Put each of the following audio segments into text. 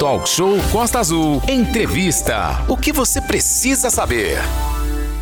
Talk Show Costa Azul. Entrevista. O que você precisa saber?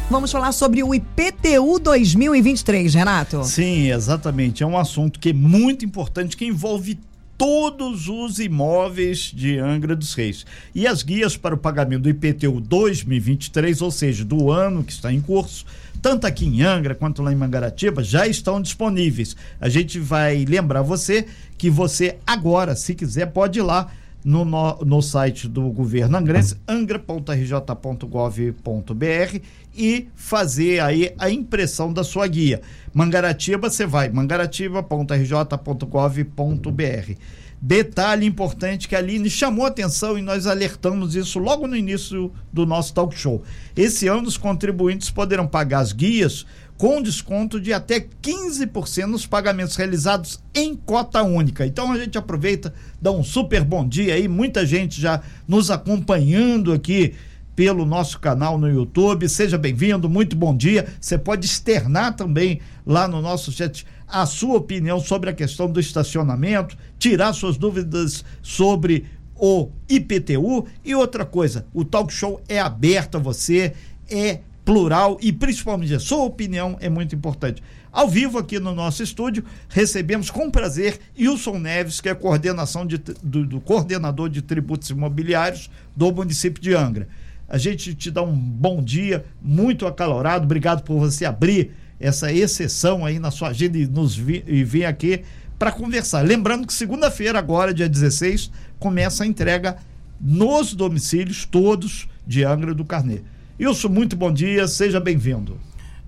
Vamos falar sobre o IPTU 2023, Renato. Sim, exatamente. É um assunto que é muito importante, que envolve todos os imóveis de Angra dos Reis. E as guias para o pagamento do IPTU 2023, ou seja, do ano que está em curso, tanto aqui em Angra quanto lá em Mangaratiba, já estão disponíveis. A gente vai lembrar você que você agora, se quiser, pode ir lá no, no, no site do governo angrense, angra.rj.gov.br e fazer aí a impressão da sua guia. Mangaratiba, você vai mangaratiba.rj.gov.br. Detalhe importante que a Aline chamou atenção e nós alertamos isso logo no início do nosso talk show. Esse ano os contribuintes poderão pagar as guias com desconto de até 15% nos pagamentos realizados em cota única. Então a gente aproveita, dá um super bom dia aí, muita gente já nos acompanhando aqui pelo nosso canal no YouTube. Seja bem-vindo, muito bom dia. Você pode externar também lá no nosso chat a sua opinião sobre a questão do estacionamento, tirar suas dúvidas sobre o IPTU e outra coisa, o talk show é aberto a você, é plural e principalmente a sua opinião é muito importante. Ao vivo aqui no nosso estúdio, recebemos com prazer Wilson Neves, que é coordenação de, do, do coordenador de tributos imobiliários do município de Angra. A gente te dá um bom dia, muito acalorado. Obrigado por você abrir essa exceção aí na sua agenda e, nos vi, e vir aqui para conversar. Lembrando que segunda-feira, agora, dia 16, começa a entrega nos domicílios todos de Angra do Carnê. Wilson, muito bom dia, seja bem-vindo.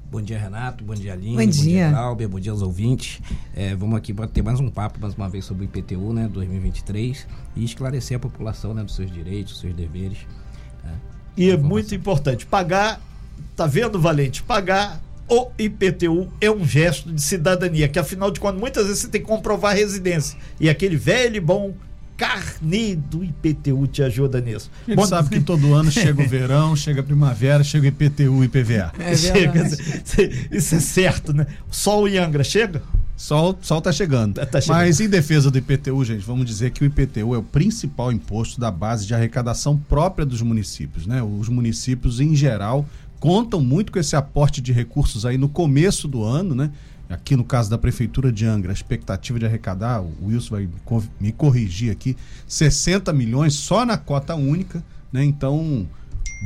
Bom dia, Renato. Bom dia, Aline. Bom dia, bom dia Glauber. Bom dia aos ouvintes. É, vamos aqui bater mais um papo, mais uma vez, sobre o IPTU, né, 2023 e esclarecer a população, né, dos seus direitos, dos seus deveres. Né, e é muito importante, pagar, tá vendo, Valente? Pagar o IPTU é um gesto de cidadania, que afinal de contas, muitas vezes você tem que comprovar a residência. E aquele velho e bom carnê do IPTU te ajuda nisso. A gente Bom, sabe que todo ano chega o verão, chega a primavera, chega o IPTU e IPVA. É chega, isso é certo, né? Sol e Angra chega? Sol, sol tá chegando. tá chegando. Mas em defesa do IPTU, gente, vamos dizer que o IPTU é o principal imposto da base de arrecadação própria dos municípios, né? Os municípios em geral contam muito com esse aporte de recursos aí no começo do ano, né? Aqui no caso da Prefeitura de Angra, a expectativa de arrecadar, o Wilson vai me corrigir aqui, 60 milhões só na cota única, né? Então,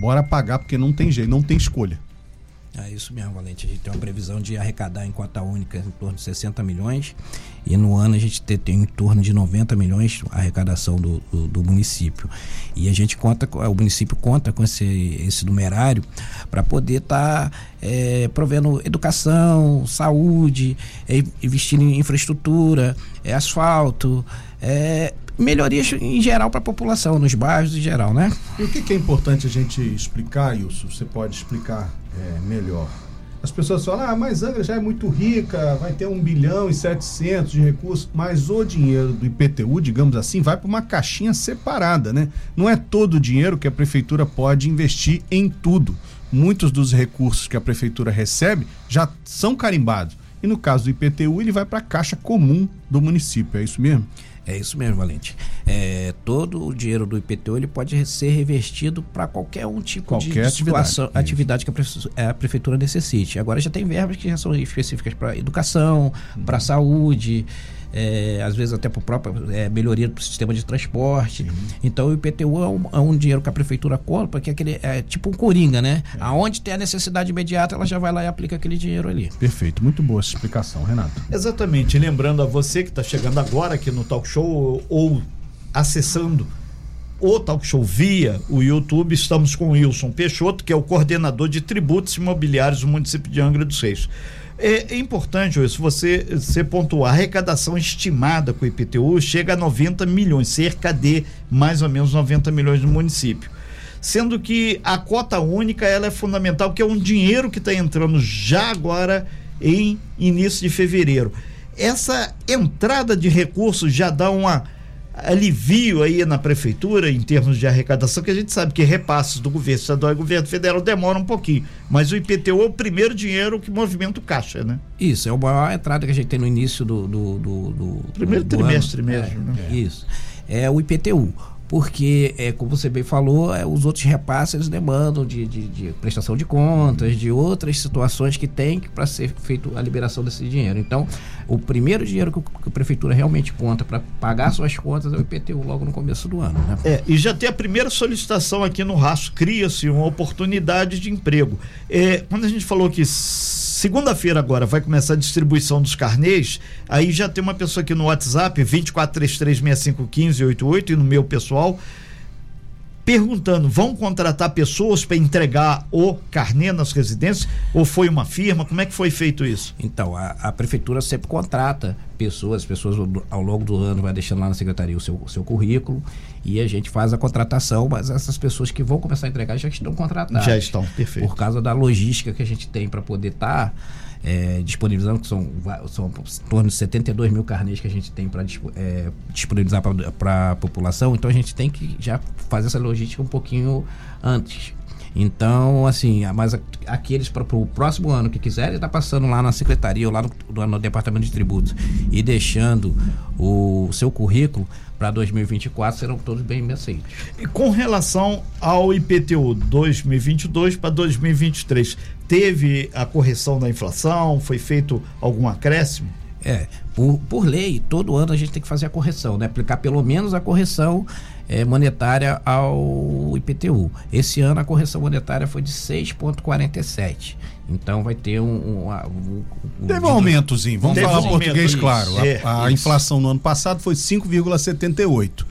bora pagar, porque não tem jeito, não tem escolha. É isso mesmo, Valente. A gente tem uma previsão de arrecadar em cota única em torno de 60 milhões e no ano a gente tem, tem em torno de 90 milhões a arrecadação do, do, do, município. E a gente conta, o município conta com esse, esse numerário para poder estar tá, é, provendo educação, saúde, é, investindo em infraestrutura, é, asfalto, é, melhorias em geral para a população, nos bairros em geral, né? E o que, que é importante a gente explicar, Wilson? Você pode explicar é, melhor. As pessoas falam, ah, mas Angra já é muito rica, vai ter um bilhão e setecentos de recursos, mas o dinheiro do IPTU, digamos assim, vai para uma caixinha separada, né? Não é todo o dinheiro que a prefeitura pode investir em tudo. Muitos dos recursos que a prefeitura recebe já são carimbados. E no caso do IPTU, ele vai para a caixa comum do município, é isso mesmo? É isso mesmo, Valente. É, todo o dinheiro do IPTU ele pode ser revestido para qualquer um tipo qualquer de atividade, atividade que a prefeitura necessite. Agora já tem verbas que já são específicas para educação, para saúde, é, às vezes até para próprio é, melhoria do sistema de transporte. Uhum. Então o IPTU é um, é um, dinheiro que a prefeitura compra, que é, aquele, é tipo um coringa, né? É. Aonde tem a necessidade imediata, ela já vai lá e aplica aquele dinheiro ali. Perfeito, muito boa essa explicação, Renato. Exatamente. Lembrando a você que está chegando agora aqui no Talk Show ou acessando o Talk Show via o YouTube, estamos com o Wilson Peixoto, que é o coordenador de tributos imobiliários do município de Angra dos Reis. É, é importante isso, você, você pontuar. A arrecadação estimada com o IPTU chega a 90 milhões, cerca de mais ou menos 90 milhões no município. Sendo que a cota única ela é fundamental, que é um dinheiro que está entrando já agora em início de fevereiro. Essa entrada de recursos já dá uma alivio aí na prefeitura em termos de arrecadação, que a gente sabe que repasses do governo estadual e governo federal demoram um pouquinho, mas o IPTU é o primeiro dinheiro que movimenta o caixa, né? Isso, é a maior entrada que a gente tem no início do... do, do, do primeiro do trimestre ano. mesmo, é, né? Isso, é o IPTU. Porque, é, como você bem falou, é, os outros repasses demandam de, de, de prestação de contas, de outras situações que tem para ser feita a liberação desse dinheiro. Então, o primeiro dinheiro que, a prefeitura realmente conta para pagar suas contas é o IPTU logo no começo do ano. Né? É, e já tem a primeira solicitação aqui no rastro, cria-se uma oportunidade de emprego. É, quando a gente falou que segunda-feira agora vai começar a distribuição dos carnês, aí já tem uma pessoa aqui no WhatsApp, 2433651588 e no meu pessoal, perguntando: vão contratar pessoas para entregar o carnê nas residências? Ou foi uma firma? Como é que foi feito isso? Então, a, a prefeitura sempre contrata pessoas, as pessoas ao longo do ano vai deixando lá na secretaria o seu, o seu currículo e a gente faz a contratação, mas essas pessoas que vão começar a entregar já estão contratadas. Já estão, perfeito. Por causa da logística que a gente tem para poder estar. Tá é, disponibilizando, que são, são em torno de 72 mil carnês que a gente tem para é, disponibilizar para a população, então a gente tem que já fazer essa logística um pouquinho antes. Então, assim, mas aqueles para o próximo ano que quiserem estar tá passando lá na secretaria ou lá no, no, departamento de tributos e deixando o seu currículo para 2024 serão todos bem aceitos. E com relação ao IPTU 2022 para 2023, teve a correção da inflação? Foi feito algum acréscimo? É, por, por lei, todo ano a gente tem que fazer a correção, né? Aplicar pelo menos a correção é, monetária ao IPTU. Esse ano a correção monetária foi de 6,47. Então vai ter um. um, um, um Teve um aumentozinho, vamos falar português isso. claro. A, a inflação no ano passado foi 5,78.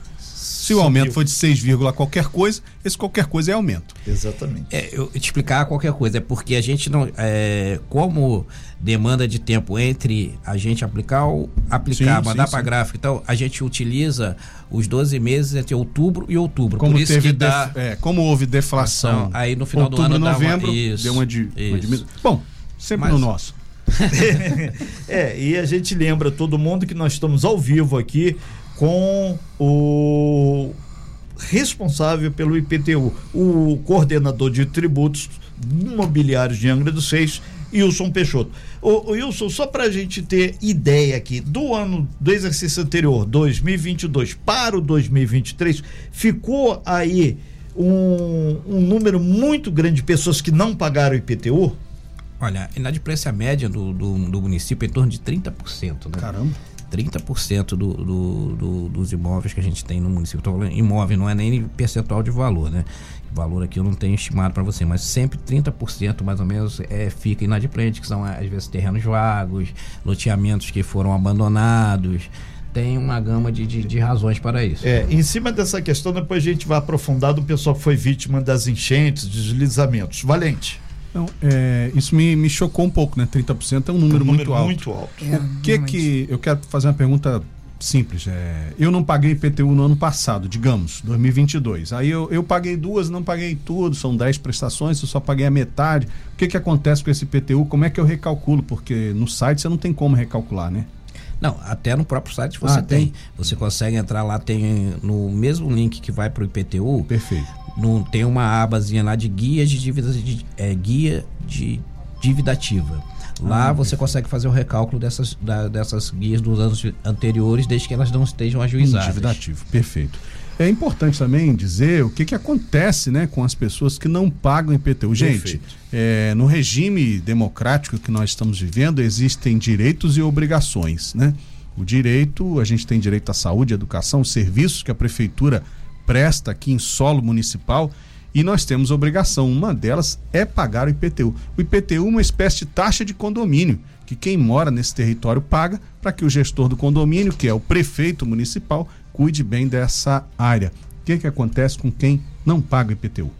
Se o aumento foi de 6, qualquer coisa, esse qualquer coisa é aumento. Exatamente. É, eu te explicar qualquer coisa, é porque a gente não. É, como demanda de tempo entre a gente aplicar, aplicar, sim, mandar para gráfico, então a gente utiliza os 12 meses entre outubro e outubro. Como, Por teve dá, é, como houve deflação. aí no final outubro, do ano novembro, uma, isso, deu uma, de, uma diminuição. Bom, sempre Mas, no nosso. é, e a gente lembra todo mundo que nós estamos ao vivo aqui com o responsável pelo IPTU, o coordenador de tributos imobiliários de Angra dos Seis, Wilson Peixoto. O, o Wilson, só para a gente ter ideia aqui, do ano do exercício anterior, 2022, para o 2023, ficou aí um, um número muito grande de pessoas que não pagaram IPTU? Olha, a inadimplência média do, do, do município é em torno de 30%, né? Caramba. 30% do, do, do, dos imóveis que a gente tem no município. Estou falando imóvel, não é nem percentual de valor, né? valor aqui eu não tenho estimado para você, mas sempre 30% mais ou menos é, fica inadimplente, que são às vezes terrenos vagos, loteamentos que foram abandonados. Tem uma gama de, de, de, razões para isso. É, em cima dessa questão, depois a gente vai aprofundar do pessoal que foi vítima das enchentes, deslizamentos. Valente. Não, é, isso me, me chocou um pouco, né? 30% é um número, um número muito alto. Muito alto. É, o que que. Eu quero fazer uma pergunta simples. É, eu não paguei IPTU no ano passado, digamos, 2022. Aí eu, eu paguei duas, não paguei tudo, são 10 prestações, eu só paguei a metade. O que, que acontece com esse IPTU? Como é que eu recalculo? Porque no site você não tem como recalcular, né? Não, até no próprio site você ah, tem. tem. Você consegue entrar lá, tem no mesmo link que vai para o IPTU. Perfeito no, tem uma abazinha lá de guias de dívidas de, é, guia de dívida ativa. Lá ah, você consegue fazer o recálculo dessas, da, dessas guias dos anos anteriores, desde que elas não estejam ajuizadas. Dívida ativa, perfeito. É importante também dizer o que, que acontece né, com as pessoas que não pagam IPTU. Gente, é, no regime democrático que nós estamos vivendo, existem direitos e obrigações. Né? O direito, a gente tem direito à saúde, à educação, serviços que a prefeitura presta aqui em solo municipal e nós temos obrigação. Uma delas é pagar o IPTU. O IPTU é uma espécie de taxa de condomínio que quem mora nesse território paga para que o gestor do condomínio, que é o prefeito municipal, cuide bem dessa área. O que, que acontece com quem não paga o IPTU?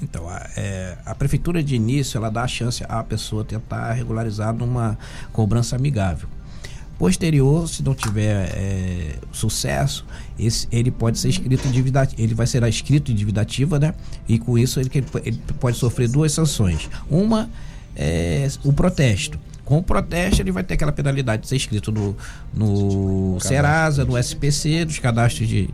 Então, a, é, a, prefeitura de início ela dá a chance à pessoa tentar regularizar numa cobrança amigável. Posterior, se não tiver é, sucesso, esse, ele pode ser escrito em dívida, ele vai ser escrito em dívida ativa, né? E com isso ele, ele pode sofrer duas sanções. Uma é o protesto. Com o protesto, ele vai ter aquela penalidade de ser escrito no, no Serasa, no SPC, dos cadastros de,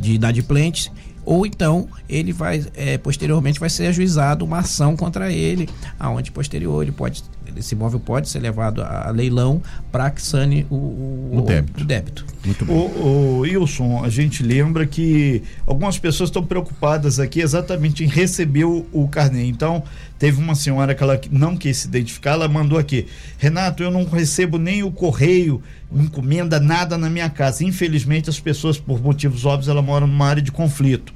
de inadimplentes ou então ele vai é, posteriormente vai ser ajuizado uma ação contra ele, aonde posterior ele pode esse imóvel pode ser levado a, a leilão para que sane o, o, O débito. o débito. Muito bom. O, o Wilson, a gente lembra que algumas pessoas estão preocupadas aqui exatamente em receber o, o carnê. Então, teve uma senhora que ela não quis se identificar, ela mandou aqui: Renato, eu não recebo nem o correio, encomenda, nada na minha casa. Infelizmente, as pessoas, por motivos óbvios, elas moram numa área de conflito.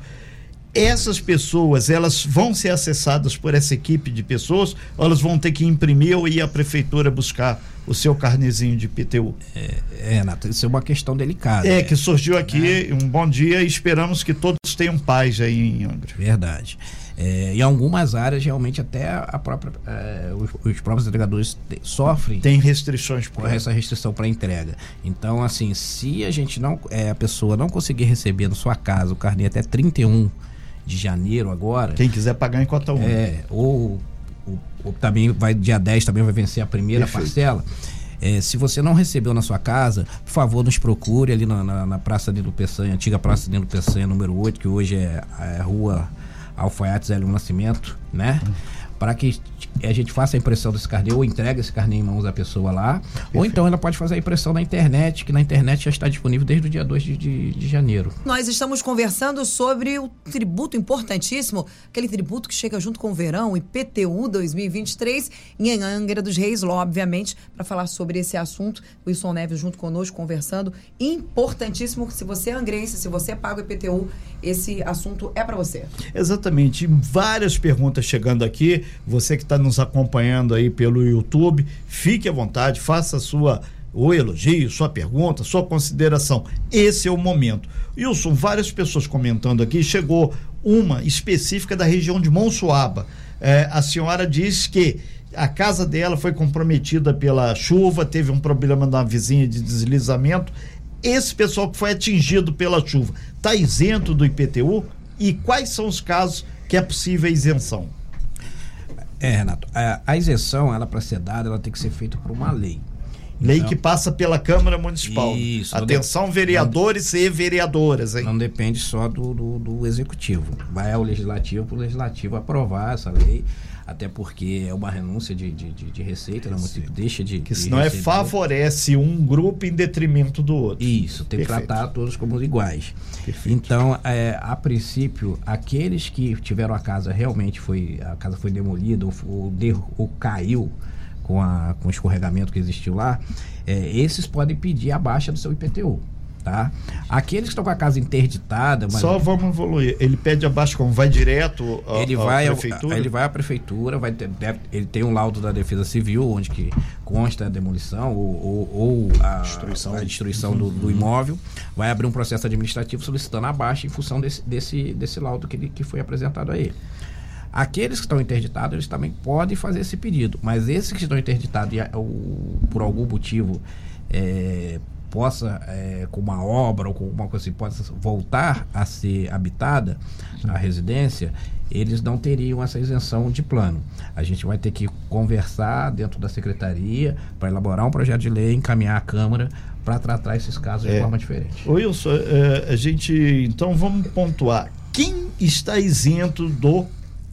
Essas pessoas, elas vão ser acessadas por essa equipe de pessoas ou elas vão ter que imprimir ou ir à prefeitura buscar o seu carnezinho de IPTU? É, Renato, isso é uma questão delicada. É, que surgiu aqui um bom dia e esperamos que todos tenham paz aí em Angra. Verdade. É, em algumas áreas, realmente, até a própria, é, os, os próprios entregadores te- sofrem Tem restrições por essa. essa restrição para entrega. Então, assim, se a gente não, é, a pessoa não conseguir receber na sua casa o carnê até 31 de janeiro agora, Quem quiser pagar em cota 1. é, ou, ou- ou também vai dia 10 também vai vencer a primeira Perfeito. parcela. É, se você não recebeu na sua casa, por favor, nos procure ali na, na, na Praça Nilo Peçanha, antiga Praça Nilo Peçanha, número 8, que hoje é, é Rua Alfaiates Hélio Nascimento, né? Para que a gente faça a impressão desse carnê ou entregue esse carnê em mãos da pessoa lá. Ou então ela pode fazer a impressão na internet, que na internet já está disponível desde o dia 2 de, de, de janeiro. Nós estamos conversando sobre o tributo importantíssimo, aquele tributo que chega junto com o verão, IPTU 2023, em Angra dos Reis, lá, obviamente, para falar sobre esse assunto. O Wilson Neves junto conosco, conversando. Importantíssimo, se você é angrense, se você paga o IPTU, esse assunto é para você. Exatamente. Várias perguntas chegando aqui. Você que está nos acompanhando aí pelo YouTube, fique à vontade, faça a sua o elogio, sua pergunta, sua consideração. Esse é o momento. Wilson, várias pessoas comentando aqui, chegou uma específica da região de Monsuaba. É, a senhora diz que a casa dela foi comprometida pela chuva, teve um problema na vizinha de deslizamento. Esse pessoal que foi atingido pela chuva está isento do IPTU? E quais são os casos que é possível a isenção? É, Renato, a, a isenção, ela para ser dada, ela tem que ser feita por uma lei. Lei Então, que passa pela Câmara Municipal. Isso, não Atenção, vereadores e vereadoras, hein? Não depende só do, do, do executivo. Vai ao legislativo para o legislativo aprovar essa lei, até porque é uma renúncia de, de, de, de receita, né? O município deixa de. Que senão é favorece um grupo em detrimento do outro. Isso, tem que Perfeito. tratar todos como iguais. Perfeito. Então, é, a princípio, aqueles que tiveram a casa realmente foi. A casa foi demolida ou, ou, ou caiu com, a, com o escorregamento que existiu lá, é, esses podem pedir a baixa do seu IPTU. Tá? Aqueles que estão com a casa interditada, mas Só vamos evoluir. Ele pede abaixo como vai direto à, ele à vai ao- prefeitura? ele vai à prefeitura, vai ter- deve- ele tem um laudo da Defesa Civil onde que consta a demolição ou, ou- ou a destruição, a destruição do, do imóvel, vai abrir um processo administrativo solicitando a baixa em função desse, desse, desse laudo que, ele- que foi apresentado a ele. Aqueles que estão interditados, eles também podem fazer esse pedido, mas esses que estão interditados e, a- o- por algum motivo é, possa, é, com uma obra ou com alguma coisa assim, possa voltar a ser habitada a residência, eles não teriam essa isenção de plano. A gente vai ter que conversar dentro da secretaria para elaborar um projeto de lei, encaminhar à Câmara para tratar esses casos de É. forma diferente. Wilson, é, a gente. Então vamos pontuar. Quem está isento do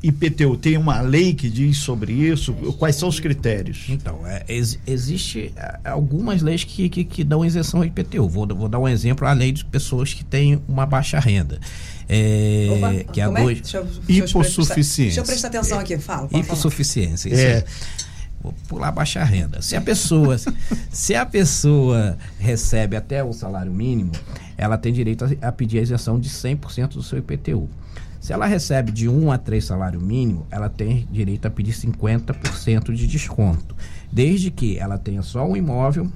IPTU? Tem uma lei que diz sobre isso? Quais são os critérios? Então, é, ex- existe é, algumas leis que, que, que dão isenção ao IPTU. Vou, vou dar um exemplo, a lei de pessoas que têm uma baixa renda. É, Opa, que é a como dois, Deixa eu- deixa eu prestar- Hipossuficiência. Deixa eu prestar atenção aqui, fala. hipossuficiência. isso É. Vou pular baixa renda. Se a pessoa, se a pessoa recebe até o salário mínimo, ela tem direito a, a pedir a isenção de 100% do seu IPTU. Se ela recebe de 1 a 3 salário mínimo, ela tem direito a pedir 50% de desconto, desde que ela tenha só um imóvel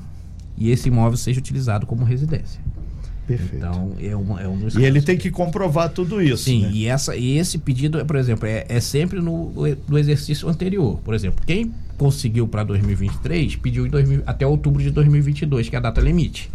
e esse imóvel seja utilizado como residência. Perfeito. Então, é, uma, é um dos e ele tem que comprovar tudo isso. Sim, né? e, essa, e esse pedido, por exemplo, é, é sempre no, no exercício anterior. Por exemplo, quem conseguiu para 2023 pediu em 2000 até outubro de 2022, que é a data limite.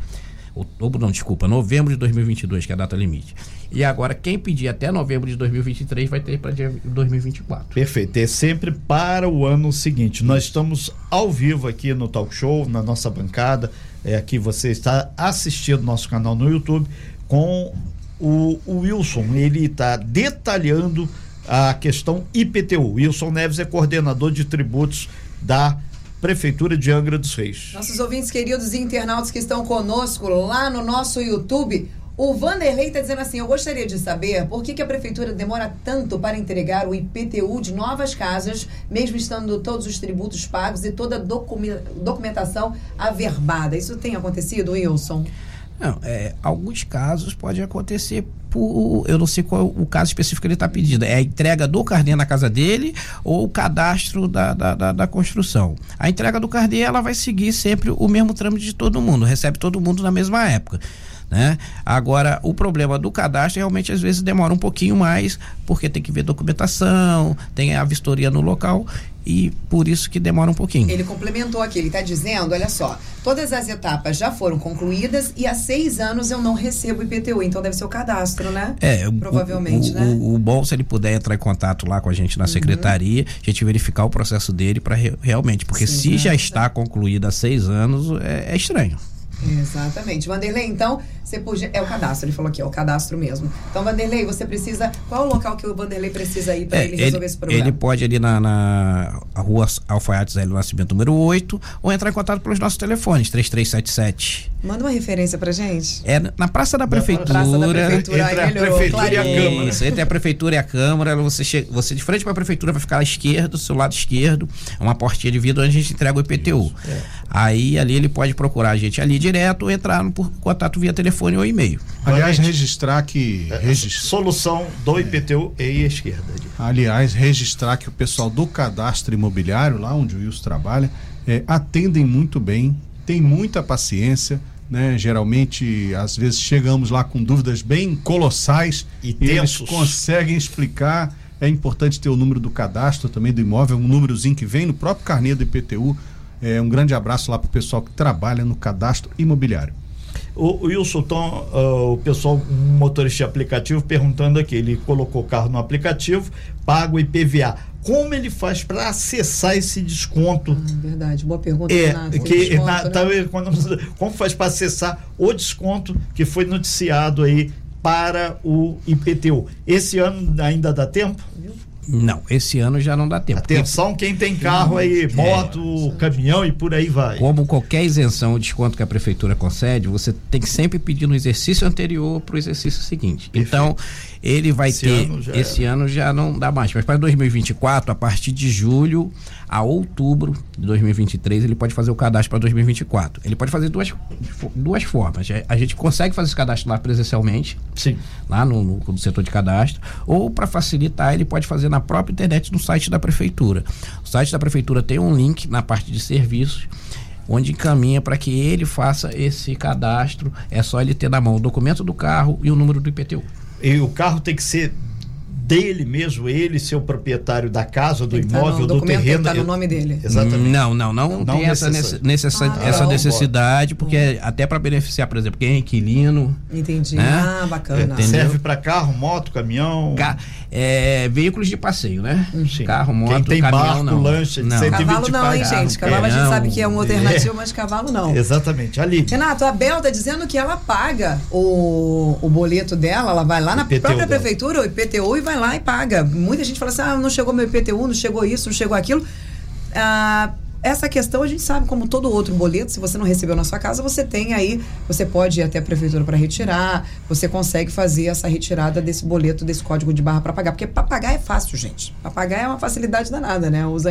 Outubro, não, desculpa, novembro de 2022, que é a data limite. E agora, quem pedir até novembro de 2023 vai ter para 2024. Perfeito. É sempre para o ano seguinte. Nós estamos ao vivo aqui no Talk Show, na nossa bancada. É aqui você está assistindo nosso canal no YouTube com o, o Wilson. Ele está detalhando a questão IPTU. Wilson Neves é coordenador de tributos da Prefeitura de Angra dos Reis. Nossos ouvintes queridos e internautas que estão conosco lá no nosso YouTube, o Vanderlei está dizendo assim: Eu gostaria de saber por que, que a prefeitura demora tanto para entregar o IPTU de novas casas, mesmo estando todos os tributos pagos e toda a docu- documentação averbada. Isso tem acontecido, Wilson? Não, é, alguns casos pode acontecer por. Eu não sei qual o caso específico que ele está pedindo. É a entrega do carnê na casa dele ou o cadastro da, da, da, da construção. A entrega do carnê ela vai seguir sempre o mesmo trâmite de todo mundo, recebe todo mundo na mesma época. Né? Agora, o problema do cadastro realmente às vezes demora um pouquinho mais, porque tem que ver documentação, tem a vistoria no local e por isso que demora um pouquinho. Ele complementou aqui, ele está dizendo, olha só, todas as etapas já foram concluídas e há seis anos eu não recebo IPTU, então deve ser o cadastro, né? É, o- Provavelmente, o, né? Uhum. O, o bom se ele puder entrar em contato lá com a gente na secretaria, a gente verificar o processo dele para realmente, porque Sim, se né? já está concluído há seis anos, é, é estranho. Exatamente. Vanderlei, então, você podia. É o cadastro, ele falou aqui, é o cadastro mesmo. Então, Vanderlei, você precisa. Qual é o local que o Vanderlei precisa ir para É, ele resolver esse problema? ele pode ali na, na rua Alfaiates Hélio Nascimento número 8 ou entrar em contato pelos nossos telefones, 3377. Manda uma referência pra gente. É na Praça da Prefeitura. Praça da Prefeitura, entre aí a melhorou, Prefeitura e a. Câmara. Isso, entre a prefeitura e a câmara, você chega, você de frente para a prefeitura vai ficar à esquerda, do seu lado esquerdo, é uma portinha de vidro onde a gente entrega o IPTU. Aí ali ele pode procurar a gente ali direto ou entrar no, por contato via telefone ou e-mail. Aliás, registrar que. regis- Solução do IPTU e esquerda. Aliás, registrar que o pessoal do cadastro imobiliário, lá onde o Wilson trabalha, é, atendem muito bem, tem muita paciência. Né? Geralmente, às vezes, chegamos lá com dúvidas bem colossais E eles tensos. conseguem explicar. É importante ter o número do cadastro também do imóvel, um númerozinho que vem no próprio carnê do IPTU. É, um grande abraço lá para o pessoal que trabalha no cadastro imobiliário. O, Wilson, Tom, ah, o pessoal, um motorista de aplicativo, perguntando aqui: ele colocou o carro no aplicativo, paga o IPVA. Como ele faz para acessar esse desconto? Hum, verdade, boa pergunta, É, Renato. que Desconto, na- né? tá, quando- como faz para acessar o desconto que foi noticiado aí para o IPTU? Esse ano ainda dá tempo? Não, esse ano já não dá tempo. Atenção, quem tem carro aí, moto, caminhão e por aí vai. Como qualquer isenção ou desconto que a prefeitura concede, você tem que sempre pedir no exercício anterior para o exercício seguinte. Então, ele vai Esse ter. ano esse ano já não dá mais. Mas para 2024, a partir de julho a outubro de 2023, ele pode fazer o cadastro para 2024. Ele pode fazer duas, duas formas. A gente consegue fazer esse cadastro lá presencialmente, Sim. lá no, no- no setor de cadastro, ou para facilitar, ele pode fazer na própria internet no site da prefeitura. O site da prefeitura tem um link na parte de serviços onde encaminha para que ele faça esse cadastro. É só ele ter na mão o documento do carro e o número do IPTU. E o carro tem que ser dele mesmo, ele ser o proprietário da casa, do tá imóvel, do terreno. tá no nome dele. Exatamente. Não, não, não, Não tem essa, necessa- Ah, essa necessidade, porque é até para beneficiar, por exemplo, quem é inquilino. Entendi. Né? Ah, bacana. Entendeu? Serve para carro, moto, caminhão. Ca- é, veículos de passeio, né? Sim. Carro, moto, Quem tem caminhão, barco, não. lancha de não. 120 Cavalo não, hein, carro, gente? Cavalo a gente não. sabe que é uma alternativa, mas cavalo não. Exatamente. Ali. Renato, a Bel tá dizendo que ela paga o, o boleto dela, ela vai lá na IPTU própria dela. prefeitura, o IPTU, e vai lá e paga. Muita gente fala assim: ah, não chegou meu IPTU, não chegou isso, não chegou aquilo. Ah, essa questão a gente sabe, como todo outro boleto, se você não recebeu na sua casa, você tem aí, você pode ir até a prefeitura para retirar, você consegue fazer essa retirada desse boleto, desse código de barra para pagar. Porque para pagar é fácil, gente. Para pagar é uma facilidade danada, né? Usa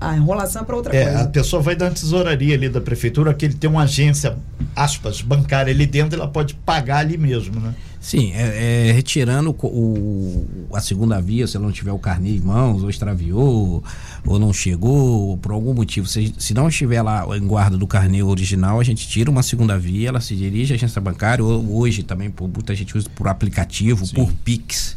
a enrolação para outra É, coisa. a pessoa vai da tesouraria ali da prefeitura, que ele tem uma agência, aspas, bancária ali dentro, ela pode pagar ali mesmo, né? Sim, é, é, retirando o o, a segunda via, se ela não tiver o carnê em mãos, ou extraviou, ou não chegou, por algum motivo, se, se não estiver lá em guarda do carnê original, a gente tira uma segunda via, ela se dirige à agência bancária, ou hoje também, por, muita gente usa por aplicativo, por Pix.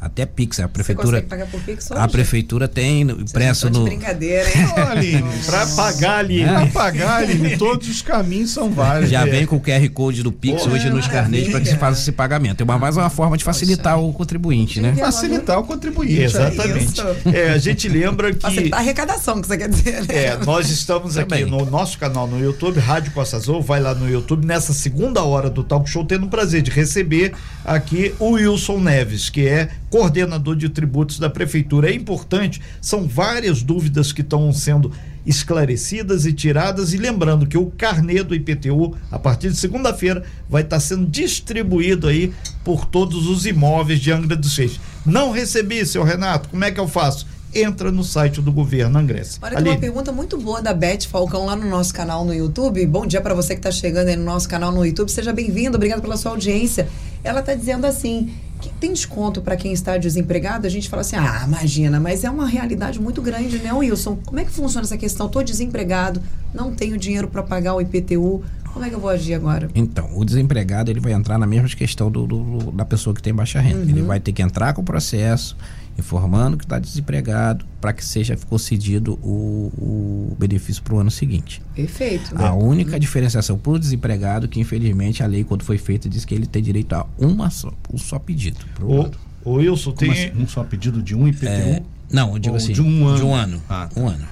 Até Pix, a Você prefeitura. consegue pagar por Pix A hoje? prefeitura tem no- Vocês impresso estão de no. brincadeira, hein? Ô, Aline, Pra pagar ali. É. pra pagar, Aline, todos os caminhos são vários. Já vem com o QR Code do Pix Porra, hoje nos carnês para que se faça esse pagamento. É uma, mais uma forma de facilitar o contribuinte, né? Facilitar o contribuinte. Exatamente. isso. É, a gente lembra que. Facilitar a arrecadação, que você quer dizer, né? É, nós estamos aqui Também. no nosso canal no YouTube, Rádio Costa Azul, vai lá no YouTube, nessa segunda hora do Talk Show, tendo o prazer de receber aqui o Wilson Neves, que é coordenador de tributos da Prefeitura. É importante, são várias dúvidas que estão sendo esclarecidas e tiradas. E lembrando que o carnê do IPTU, a partir de segunda-feira, vai estar sendo distribuído aí por todos os imóveis de Angra dos Reis. Não recebi, seu Renato, como é que eu faço? Entra no site do governo Angrense. Olha, tem uma pergunta muito boa da Beth Falcão lá no nosso canal no YouTube. Bom dia para você que está chegando aí no nosso canal no YouTube. Seja bem-vindo, obrigado pela sua audiência. Ela está dizendo assim: tem desconto para quem está desempregado? A gente fala assim, ah, imagina, mas é uma realidade muito grande, né, Wilson? Como é que funciona essa questão? Estou desempregado, não tenho dinheiro para pagar o IPTU. Como é que eu vou agir agora? Então, o desempregado ele vai entrar na mesma questão do, do da pessoa que tem baixa renda. Uhum. Ele vai ter que entrar com o processo informando que está desempregado para que seja concedido o, o benefício para o ano seguinte. Perfeito. A única diferenciação para o desempregado que infelizmente a lei quando foi feita diz que ele tem direito a uma só, um só pedido. O, o Wilson tem assim, um só pedido de um IPTU? É, não, eu digo Ou assim, de um ano. De um ano. Ah, tá. Um ano.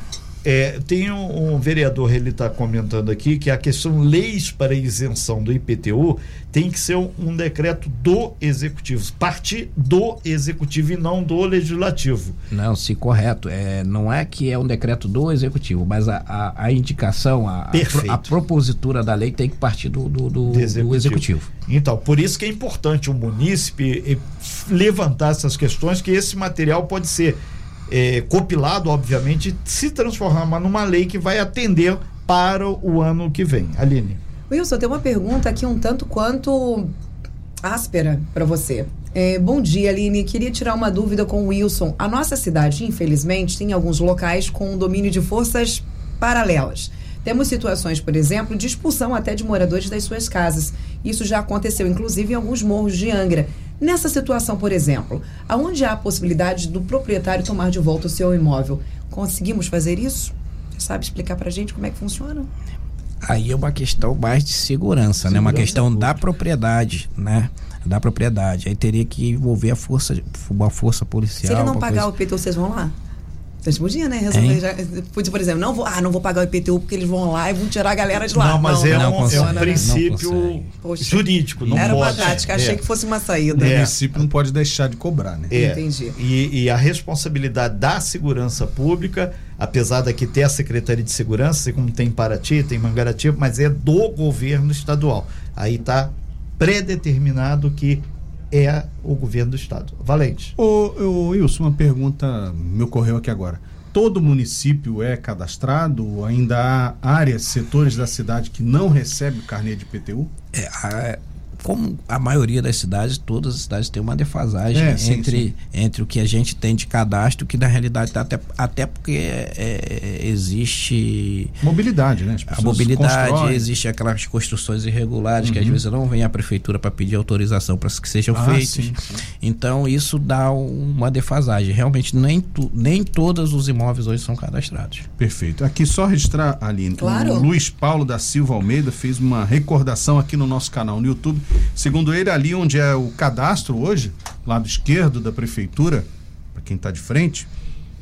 É, tem um, um, vereador, ele está comentando aqui, que a questão leis para isenção do IPTU tem que ser um, um, decreto do executivo, partir do executivo e não do legislativo. Não, se correto. É, não é que é um decreto do executivo, mas a, a, a indicação, a, a, a, propositura da lei tem que partir do, do, do, executivo. do executivo. Então, por isso que é importante o munícipe levantar essas questões, que esse material pode ser é, compilado, obviamente, se transformar numa lei que vai atender para o ano que vem. Aline. Wilson, tem uma pergunta aqui um tanto quanto áspera para você. É, bom dia, Aline. Queria tirar uma dúvida com o Wilson. A nossa cidade, infelizmente, tem alguns locais com domínio de forças paralelas. Temos situações, por exemplo, de expulsão até de moradores das suas casas. Isso já aconteceu, inclusive, em alguns morros de Angra. Nessa situação, por exemplo, aonde há a possibilidade do proprietário tomar de volta o seu imóvel, conseguimos fazer isso? Você sabe explicar para a gente como é que funciona? Aí é uma questão mais de segurança, segurança né? Uma questão da propriedade, né? Da propriedade. Aí teria que envolver a força, uma força policial. Se ele não pagar coisa... o IPTU, vocês vão lá? Vocês podiam, né? Resolver já, por exemplo, não vou, ah, não vou pagar o IPTU porque eles vão lá e vão tirar a galera de lá. Não, mas não, é, não um, é um né? princípio jurídico. Não Era pode. uma tática, achei é. que fosse uma saída. É. O município não pode deixar de cobrar, né? É. Entendi. E, e, a responsabilidade da segurança pública, apesar daqui ter a Secretaria de Segurança, como tem em Paraty, tem em Mangaratiba, mas é do governo estadual. Aí está predeterminado que é o governo do estado. Valente. Ô, ô Wilson, uma pergunta me ocorreu aqui agora. Todo município é cadastrado? Ainda há áreas, setores da cidade que não recebem o carnê de PTU? É, como a maioria das cidades, todas as cidades têm uma defasagem é, sim, entre, sim. entre o que a gente tem de cadastro, que na realidade tá até, até porque é, é existe. Mobilidade, né? a mobilidade, constroem. existe aquelas construções irregulares uhum. que às uhum. vezes não vem a prefeitura para pedir autorização para que sejam ah, feitas. Sim, então isso dá uma defasagem. Realmente nem, tu, nem todos os imóveis hoje são cadastrados. Perfeito. Aqui só registrar, Aline. Claro. O Luiz Paulo da Silva Almeida fez uma recordação aqui no nosso canal no YouTube Segundo ele, ali onde é o cadastro hoje, lado esquerdo da prefeitura, para quem está de frente,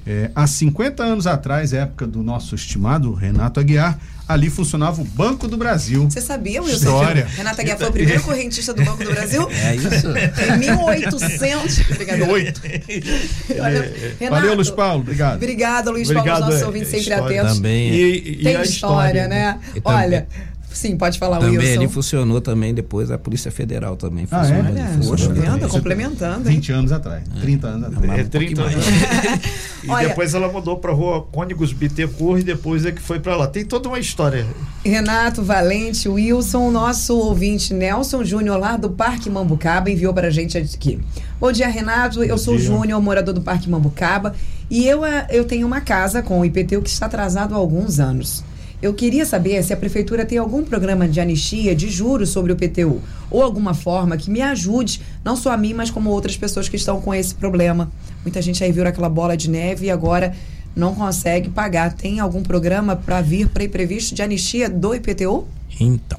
é, há 50 anos atrás, época do nosso estimado Renato Aguiar, ali funcionava o Banco do Brasil. Você sabia, Wilson? História. Renato Aguiar foi o primeiro correntista do Banco do Brasil? É isso. Em 1800. Obrigado. Valeu, Luiz Paulo. Obrigado. Obrigada, Luiz Obrigado, Paulo, os nossos é, ouvintes sempre atentos. Também. É. E, e Tem história, história, né? Olha. Sim, pode falar, também Wilson. ele funcionou também depois, a Polícia Federal também ah, funcionou. É? Olha, Poxa, vendo, complementando. 20 anos atrás, é. 30 anos atrás. É, 30 um anos. e Olha, depois ela mudou para rua Cônigos Bittencourt e depois é que foi para lá. Tem toda uma história. Renato Valente, Wilson, nosso ouvinte Nelson Júnior lá do Parque Mambucaba enviou para a gente aqui. Bom dia, Renato. Bom eu sou o Júnior, morador do Parque Mambucaba, e eu, eh, eu tenho uma casa com o IPTU que está atrasado há alguns anos. Eu queria saber se a prefeitura tem algum programa de anistia de juros sobre o PTU ou alguma forma que me ajude, não só a mim, mas como outras pessoas que estão com esse problema. Muita gente aí viu aquela bola de neve e agora não consegue pagar. Tem algum programa para vir previsto de anistia do IPTU? Então,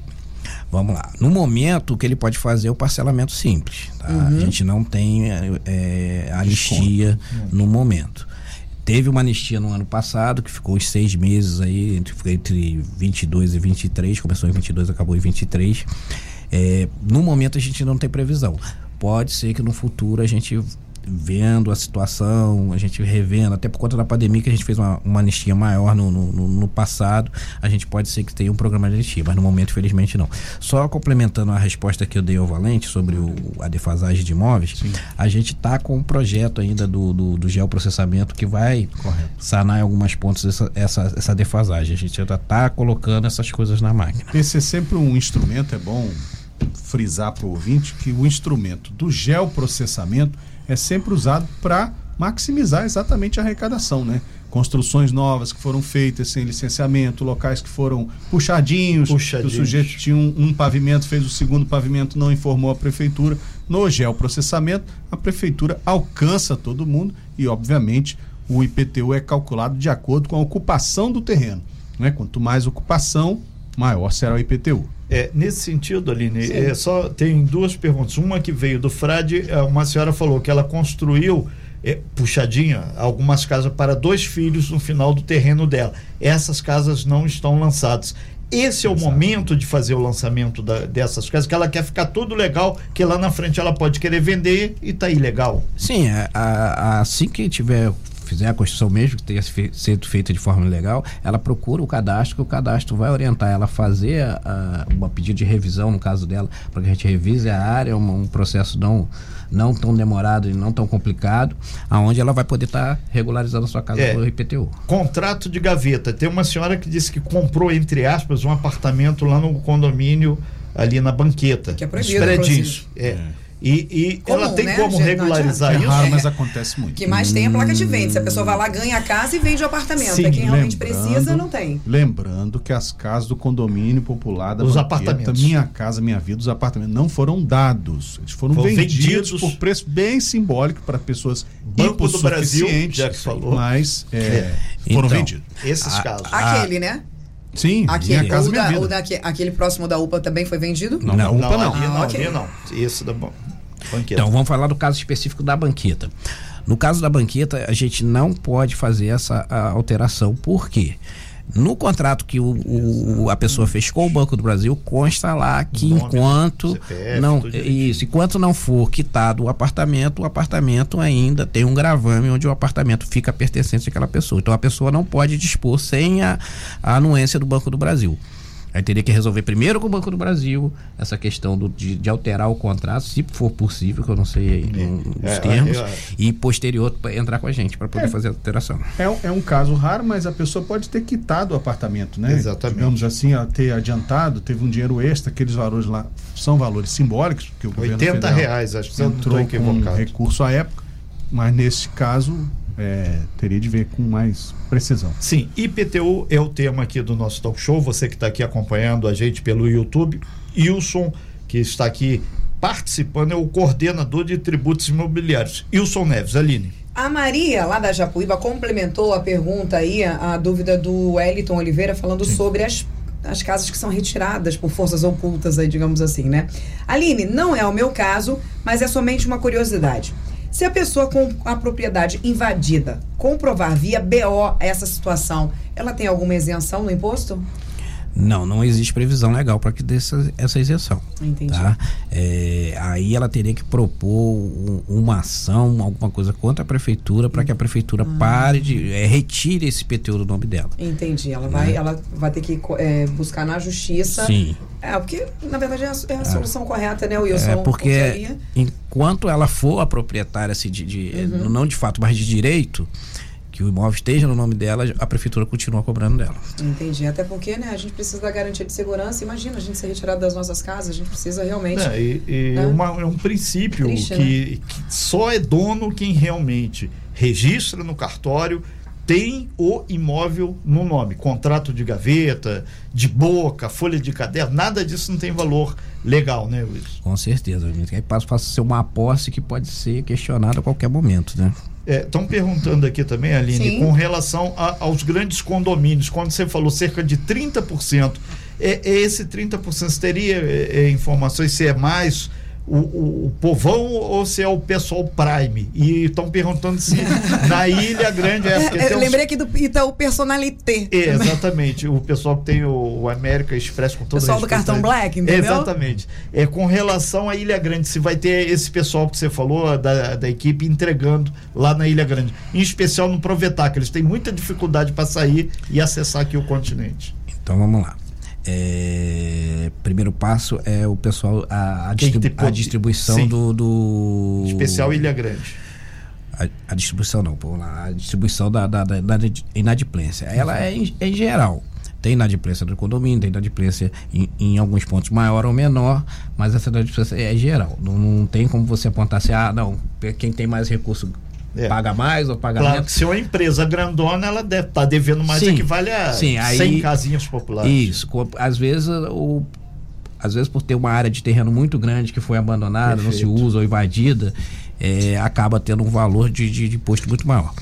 vamos lá. No momento, o que ele pode fazer é o parcelamento simples. Tá? Uhum. A gente não tem é, anistia no momento. Teve uma anistia no ano passado, que ficou os seis meses aí, entre, entre 22 e 23, começou em 22, acabou em 23. É, no momento a gente não tem previsão. Pode ser que no futuro a gente vendo a situação, a gente revendo, até por conta da pandemia que a gente fez uma, uma anistia maior no, no, no, passado, a gente pode ser que tenha um programa de anistia, mas no momento, felizmente, não. Só complementando a resposta que eu dei ao Valente sobre o, a defasagem de imóveis, Sim. a gente está com um projeto ainda do, do, do geoprocessamento que vai Correto. sanar em algumas pontos essa, essa, essa defasagem. A gente já está colocando essas coisas na máquina. Esse é sempre um instrumento, é bom frisar para o ouvinte que o instrumento do geoprocessamento é sempre usado para maximizar exatamente a arrecadação, né? Construções novas que foram feitas sem licenciamento, locais que foram puxadinhos, puxadinhos. o sujeito tinha um, um, pavimento, fez o segundo pavimento, não informou a prefeitura. No geoprocessamento, a prefeitura alcança todo mundo e, obviamente, o IPTU é calculado de acordo com a ocupação do terreno. Né? Quanto mais ocupação, maior será o IPTU. É, nesse sentido, Aline, é, só tem duas perguntas. Uma que veio do Frade, é, uma senhora falou que ela construiu é, puxadinha algumas casas para dois filhos no final do terreno dela. Essas casas não estão lançadas. Esse é o momento de fazer o lançamento da, dessas casas, que ela quer ficar tudo legal, que lá na frente ela pode querer vender e tá ilegal. Sim, a, a, assim que tiver fizer a construção mesmo, que tenha sido feita de forma legal, ela procura o cadastro, que o cadastro vai orientar ela a fazer a, uma pedido de revisão, no caso dela, para que a gente revise a área, um, um processo não não tão demorado e não tão complicado, aonde ela vai poder estar tá regularizando a sua casa é, pelo IPTU. Contrato de gaveta. Tem uma senhora que disse que comprou, entre aspas, um apartamento lá no condomínio ali na banqueta. Que é proibido, É. é. E, e Comum, ela tem né? como regularizar é isso? raro, mas acontece muito. que mais tem a placa de venda. Se a pessoa vai lá, ganha a casa e vende o apartamento. Sim, é quem realmente precisa, não tem. Lembrando que as casas do condomínio popular da Os apartamentos. Minha Casa Minha Vida, os apartamentos não foram dados. Eles foram, foram vendidos, vendidos, por preço bem simbólico para pessoas Banco do Brasil, já que falou. Mas é, é. foram então, vendidos. Esses a, casos. Aquele, né? Sim, aquele, casa o, da, o da, aquele próximo da UPA também foi vendido? Não, não, UPA não. não. Ah, okay. não. Isso da banqueta. Então vamos falar do caso específico da banqueta. No caso da banqueta, a gente não pode fazer essa alteração. Por quê? No contrato que o, o, a pessoa fez com o Banco do Brasil, consta lá que Nome, enquanto CPF, não isso, enquanto não for quitado o apartamento, o apartamento ainda tem um gravame onde o apartamento fica pertencente àquela pessoa. Então a pessoa não pode dispor sem a, a anuência do Banco do Brasil. Aí teria que resolver primeiro com o Banco do Brasil essa questão do, de, de alterar o contrato, se for possível, que eu não sei aí é, os é, termos, é, é, e posterior entrar com a gente para poder é. fazer a alteração. É, é um caso raro, mas a pessoa pode ter quitado o apartamento, né? Exatamente. Digamos assim, ter adiantado, teve um dinheiro extra, aqueles valores lá são valores simbólicos, que o 80 governo federal reais, acho que entrou com um recurso à época, mas nesse caso é, teria de ver com mais precisão. Sim, IPTU é o tema aqui do nosso talk show. Você que está aqui acompanhando a gente pelo YouTube, Wilson, que está aqui participando, é o coordenador de tributos imobiliários. Wilson Neves, Aline. A Maria, lá da Japuíba, complementou a pergunta aí, a, a dúvida do Wellington Oliveira, falando Sim. sobre as as casas que são retiradas por forças ocultas, aí, digamos assim, né? Aline, não é o meu caso, mas é somente uma curiosidade. Se a pessoa com a propriedade invadida comprovar via BO essa situação, ela tem alguma isenção no imposto? Não, não existe previsão legal para que dê essa, essa isenção. Entendi. Tá? É, aí ela teria que propor um, uma ação, alguma coisa contra a prefeitura para que a prefeitura ah. pare de é, retire esse PTU do nome dela. Entendi. Ela vai, né? ela vai ter que é, buscar na justiça. Sim. É, porque na verdade é a, é a é. solução correta, né, Wilson? É porque enquanto ela for a proprietária assim, de, de uhum. não de fato, mas de direito, que o imóvel esteja no nome dela, a prefeitura continua cobrando dela. Entendi. Até porque, né, a gente precisa da garantia de segurança. Imagina a gente ser retirado das nossas casas, a gente precisa realmente. É, e, e né? uma, é um princípio Triste, que, né? que só é dono quem realmente registra no cartório tem o imóvel no nome. Contrato de gaveta, de boca, folha de caderno, nada disso não tem valor legal, né, Luiz? Com certeza. Aí passa a ser uma posse que pode ser questionada a qualquer momento, né? Estão é, perguntando aqui também, Aline, Sim. com relação a, aos grandes condomínios, quando você falou cerca de 30%, é, é esse 30% você teria é, é, informações se é mais o, o, o povão ou se é o pessoal Prime. E estão perguntando se na Ilha Grande é. Porque é, lembrei aqui do Itaú Personalité. É, exatamente. O pessoal que tem o, o América Express com todo Pessoal do cartão Black, entendeu? Exatamente. É com relação à Ilha Grande, se vai ter esse pessoal que você falou, da, da equipe, entregando lá na Ilha Grande. Em especial no Provetar, que eles têm muita dificuldade para sair e acessar aqui o continente. Então vamos lá. É, primeiro passo é o pessoal a, a, distribu a distribuição do, do, especial Ilha Grande. A, a distribuição não pô, a distribuição da, da, da, da inadimplência. Ela é em, é em, geral. Tem inadimplência do condomínio tem inadimplência em, em alguns pontos maior ou menor mas essa inadimplência é geral. Não, não tem como você apontar assim ah não quem tem mais recurso é. Paga mais ou paga claro menos? se uma empresa grandona, ela deve estar tá devendo mais sim, equivale a sim, aí, 100 casinhas populares. Isso. Às vezes, o, às vezes por ter uma área de terreno muito grande que foi abandonada, Perfeito. não se usa ou invadida, é, acaba tendo um valor de, de, de imposto muito maior.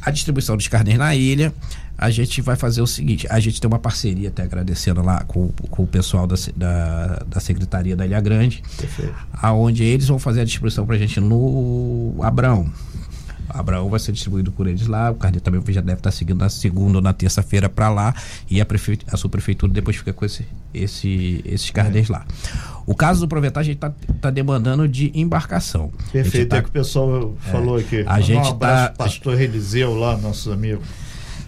A distribuição dos carnês na ilha, a gente vai fazer o seguinte: a gente tem uma parceria, até agradecendo lá com, com o pessoal da, da, da Secretaria da Ilha Grande, Perfeito. aonde eles vão fazer a distribuição para a gente no Abrão. Abraão vai ser distribuído por eles lá, o carnê também já deve estar seguindo na segunda ou na terça-feira para lá e a, prefe... a sua prefeitura depois fica com esse, esse, esses carnês é. lá. O caso do Provetar, a gente está tá demandando de embarcação. Perfeito, tá, é que o pessoal falou é, aqui. A gente um abraço tá, pastor Eliseu lá, nossos amigos.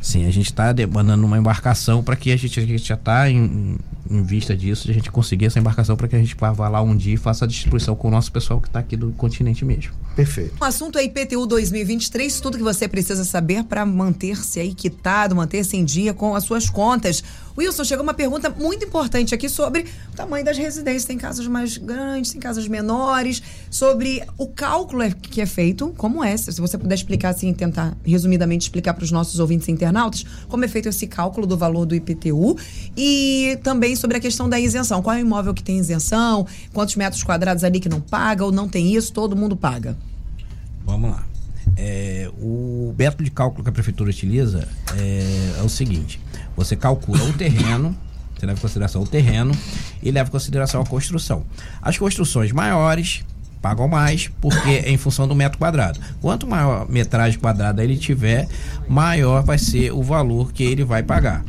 Sim, a gente está demandando uma embarcação para que a gente, a gente já está em, em, vista disso, a gente conseguir essa embarcação para que a gente vá lá um dia e faça a distribuição com o nosso pessoal que está aqui do continente mesmo. Perfeito. O assunto é IPTU 2023, tudo que você precisa saber para manter-se aí quitado, manter-se em dia com as suas contas. Wilson, chegou uma pergunta muito importante aqui sobre o tamanho das residências. Tem casas mais grandes, tem casas menores, sobre o cálculo é que é feito, como é. Se você puder explicar assim, tentar resumidamente explicar para os nossos ouvintes internautas como é feito esse cálculo do valor do IPTU e também sobre a questão da isenção. Qual é o imóvel que tem isenção? Quantos metros quadrados ali que não paga ou não tem isso? Todo mundo paga. Vamos lá. É, o método de cálculo que a prefeitura utiliza é, é o seguinte: você calcula o terreno, você leva em consideração o terreno e leva em consideração a construção. As construções maiores pagam mais porque é em função do metro quadrado. Quanto maior metragem quadrada ele tiver, maior vai ser o valor que ele vai pagar.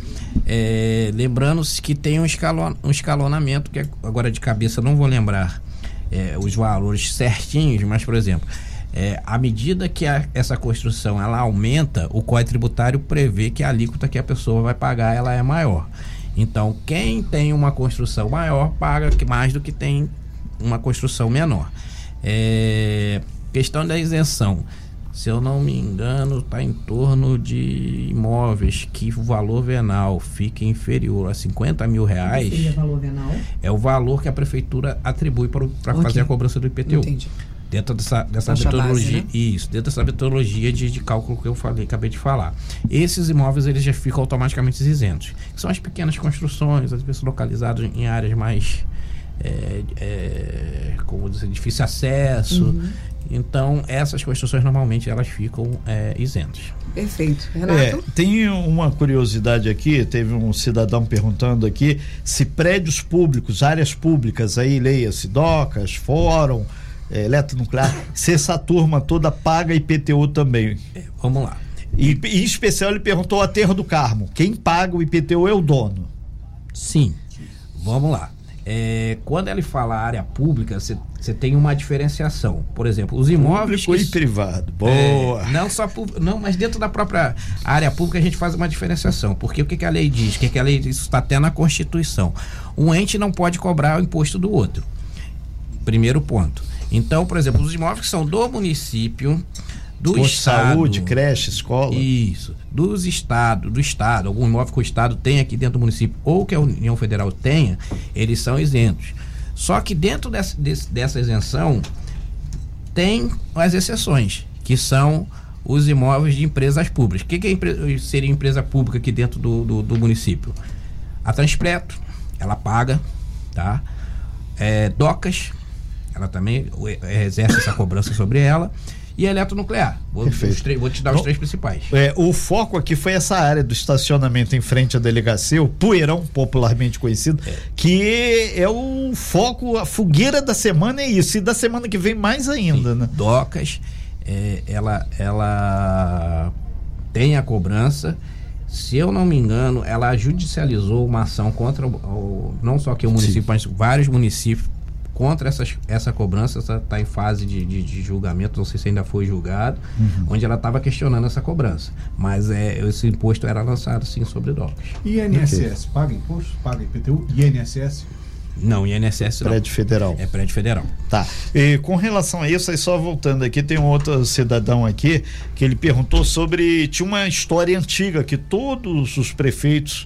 É, Lembrando-se que tem um, escalon, um escalonamento que agora de cabeça não vou lembrar é, os valores certinhos, mas por exemplo, é, à medida que a, essa construção ela aumenta, o Código Tributário prevê que a alíquota que a pessoa vai pagar ela é maior. Então, quem tem uma construção maior paga mais do que tem uma construção menor. É, questão da isenção. Se eu não me engano, está em torno de imóveis que o valor venal fica inferior a 50 mil reais. O valor venal? É o valor que a prefeitura atribui para okay. fazer a cobrança do IPTU. Entendi dentro dessa, dessa metodologia base, né? isso dentro dessa metodologia de, de cálculo que eu falei acabei de falar. Esses imóveis eles já ficam automaticamente isentos são as pequenas construções às vezes localizadas em áreas mais é, é, como dizer difícil acesso. Uhum. então essas construções normalmente elas ficam é, isentas. Perfeito. Renato? É, tem uma curiosidade aqui teve um cidadão perguntando aqui se prédios públicos áreas públicas aí leia-se docas fórum é, eletronuclear, se essa turma toda paga IPTU também. É, vamos lá. E, em especial ele perguntou o aterro do Carmo. Quem paga o IPTU é o dono. Sim. Vamos lá. É, quando ele fala área pública, você tem uma diferenciação. Por exemplo, os imóveis. Público que, e privado. Boa. É, não só não, mas dentro da própria área pública a gente faz uma diferenciação. Porque o que, que a lei diz? O que, que a lei diz? Isso está até na Constituição. Um ente não pode cobrar o imposto do outro. Primeiro ponto. Então, por exemplo, os imóveis que são do município, do Posto estado, saúde, creche, escola. Isso, dos estados, do estado, algum imóvel que o estado tem aqui dentro do município ou que a União Federal tenha, eles são isentos. Só que dentro dessa, dessa isenção tem as exceções, que são os imóveis de empresas públicas. O que, que é, seria empresa pública aqui dentro do, do, do município? A Transpleto, ela paga, tá? É, docas, ela também exerce essa cobrança sobre ela. e a eletronuclear. Vou, Perfeito. os vou te dar os Então- três principais. É, o foco aqui foi essa área do estacionamento em frente à delegacia, o Poeirão, popularmente conhecido, que é o foco, a fogueira da semana é isso, e da semana que vem mais ainda, né? Docas, é, ela, ela tem a cobrança. Se eu não me engano, ela judicializou uma ação contra o, o- não só aqui o município, mas vários municípios contra essas, essa cobrança. Está em fase de, de- de julgamento, não sei se ainda foi julgado, onde ela estava questionando essa cobrança. Mas é, esse imposto era lançado sim sobre docas. INSS, paga imposto? Paga IPTU? INSS? Não, INSS não. Prédio federal. É prédio federal. Tá. E com relação a isso, aí só voltando aqui, tem um outro cidadão aqui que ele perguntou sobre. Tinha uma história antiga que todos os prefeitos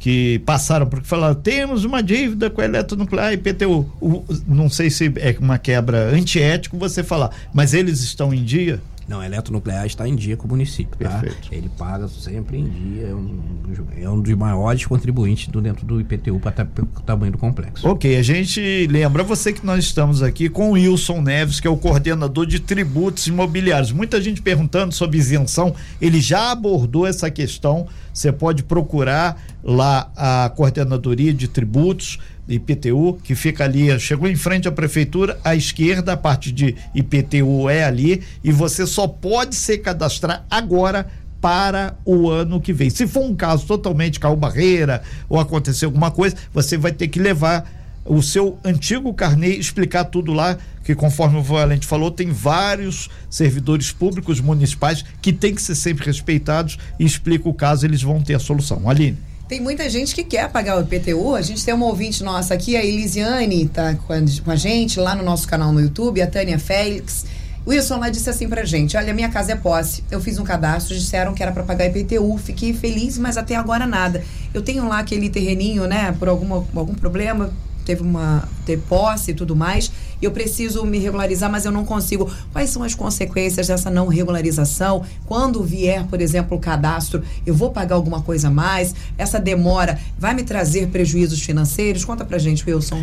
que passaram, porque falaram, temos uma dívida com a eletronuclear e IPTU. O- não sei se é uma quebra antiético você falar, mas eles estão em dia? Não, eletronuclear está em dia com o município, tá? Perfeito. Ele paga sempre em dia, é um dos, é um dos maiores contribuintes do, dentro do IPTU para o tamanho do complexo. Ok, a gente lembra você que nós estamos aqui com o Wilson Neves, que é o coordenador de tributos imobiliários. Muita gente perguntando sobre isenção, ele já abordou essa questão. Você pode procurar lá a coordenadoria de tributos IPTU, que fica ali, chegou em frente à prefeitura, à esquerda, a parte de IPTU é ali, e você só pode se cadastrar agora para o ano que vem. Se for um caso totalmente caiu barreira ou acontecer alguma coisa, você vai ter que levar o seu antigo carnê, explicar tudo lá, que conforme o Valente falou, tem vários servidores públicos municipais que tem que ser sempre respeitados e explica o caso, eles vão ter a solução. Aline. Tem muita gente que quer pagar o IPTU. A gente tem uma ouvinte nossa aqui, a Elisiane, tá com a, gente lá no nosso canal no YouTube, a Tânia Félix. Wilson lá disse assim pra gente: Olha, minha casa é posse. Eu fiz um cadastro, disseram que era pra pagar IPTU. Fiquei feliz, mas até agora nada. Eu tenho lá aquele terreninho, né, por alguma, algum problema, teve uma ter posse e tudo mais. E eu preciso me regularizar, mas eu não consigo. Quais são as consequências dessa não regularização? Quando vier, por exemplo, o cadastro, eu vou pagar alguma coisa a mais? Essa demora vai me trazer prejuízos financeiros? Conta pra gente, Wilson.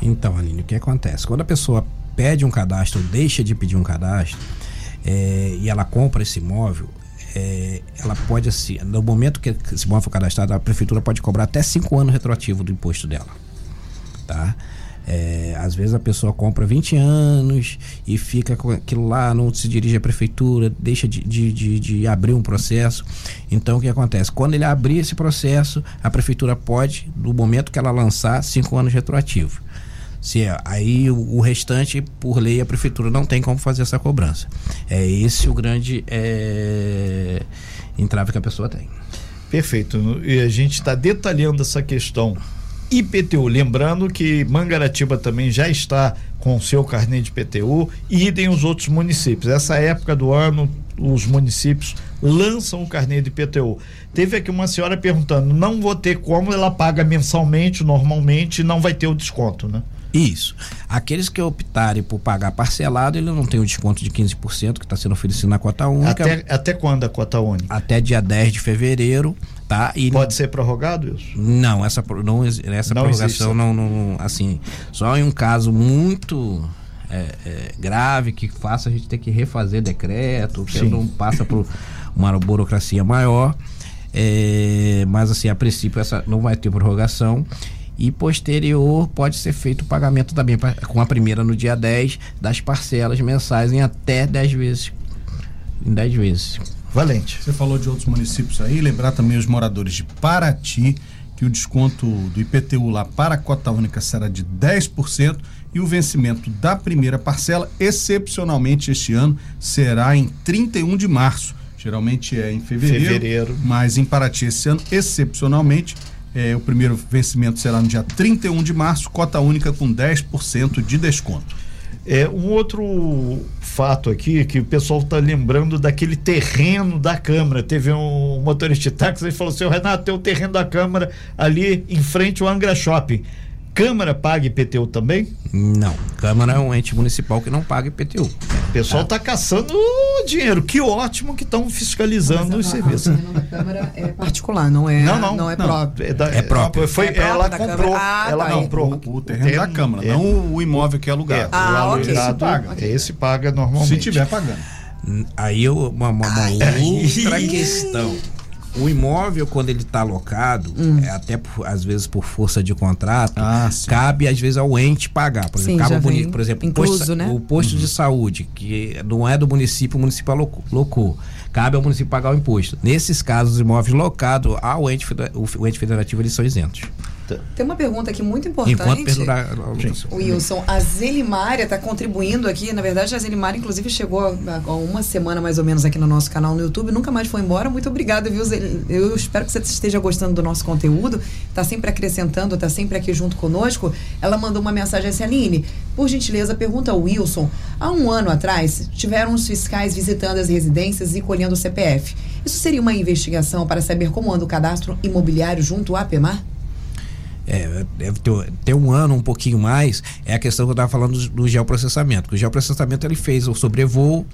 Então, Aline, o que acontece? Quando a pessoa pede um cadastro, deixa de pedir um cadastro, é, e ela compra esse imóvel, é, ela pode, assim, no momento que esse imóvel for cadastrado, a prefeitura pode cobrar até cinco anos retroativo do imposto dela. Tá? É, às vezes a pessoa compra 20 anos e fica com aquilo lá, não se dirige à prefeitura, deixa de, de, de, de abrir um processo. Então o que acontece? Quando ele abrir esse processo, a prefeitura pode, no momento que ela lançar, cinco anos retroativo. Se é, aí o, o restante, por lei, a prefeitura não tem como fazer essa cobrança. É esse o grande é, entrave que a pessoa tem. Perfeito. E a gente está detalhando essa questão IPTU. Lembrando que Mangaratiba também já está com o seu carnê de IPTU e idem os outros municípios. Essa época do ano, os municípios lançam o carnê de IPTU. Teve aqui uma senhora perguntando: não vou ter como, ela paga mensalmente, normalmente, e não vai ter o desconto, né? Isso. Aqueles que optarem por pagar parcelado, ele não tem o desconto de 15% que está sendo oferecido na cota única. Até, até quando a cota única? até dia 10 de fevereiro, tá? E Pode ser prorrogado isso? não, essa não essa Não prorrogação não, não assim, só em um caso muito é, é, grave que faça a gente ter que refazer decreto, que não passa por uma burocracia maior. É, mas assim, a princípio essa não vai ter prorrogação. E posterior pode ser feito o pagamento também com a primeira no dia 10 das parcelas mensais em até 10 vezes. Em 10 vezes. Valente. Você falou de outros municípios aí, lembrar também os moradores de Paraty que o desconto do IPTU lá para a cota única será de 10% e o vencimento da primeira parcela, excepcionalmente este ano, será em 31 de março. Geralmente é em fevereiro, Fevereiro. mas em Paraty esse ano, excepcionalmente, é, o primeiro vencimento será no dia 31 de março, cota única com 10% de desconto. É, um outro fato aqui que o pessoal está lembrando daquele terreno da Câmara. Teve um motorista de táxi e falou assim: "Ô, Renato, tem o terreno da Câmara ali em frente ao Angra Shopping. Câmara paga IPTU também? Não, Câmara é um ente municipal que não paga IPTU. O pessoal está caçando dinheiro. Que ótimo que estão fiscalizando os a- a- serviços. Da Câmara é particular, não é, Não, não, não é não. próprio. É, da- É próprio. Foi, É próprio ela da comprou. Ah, ela tá. comprou. O, o terreno da Câmara, é, não o imóvel que é É, alugado. Ah, o ok. alugado, Esse paga. Esse paga normalmente. Se tiver pagando. Aí eu, uma, uma, uma outra questão. O imóvel, quando ele está alocado, Hum. é até por- às vezes por força de contrato, Ah, sim. cabe às vezes ao ente pagar. Por Sim, exemplo, ao muni- vem por exemplo, o incluso, posto, né? o posto de saúde, que não é do município, o município alocou. locou. Cabe ao município pagar o imposto. Nesses casos, os imóveis locados ao ente, o ente federativo, eles são isentos. Tem uma pergunta aqui muito importante. Enquanto perdurar a. Wilson, a Zelimária está contribuindo aqui. Na verdade, a Zelimária, inclusive, chegou há há uma semana mais ou menos aqui no nosso canal no YouTube. Nunca mais foi embora. Muito obrigada, viu, Zel... Eu espero que você esteja gostando do nosso conteúdo. Está sempre acrescentando, está sempre aqui junto conosco. Ela mandou uma mensagem assim, Aline, por gentileza, pergunta ao Wilson. Há um ano atrás, tiveram os fiscais visitando as residências e colhendo o CPF. Isso seria uma investigação para saber como anda o cadastro imobiliário junto à APEMAR? É, deve ter, ter um ano, um pouquinho mais, é a questão que eu estava falando do, do geoprocessamento. O geoprocessamento ele fez o sobrevoo,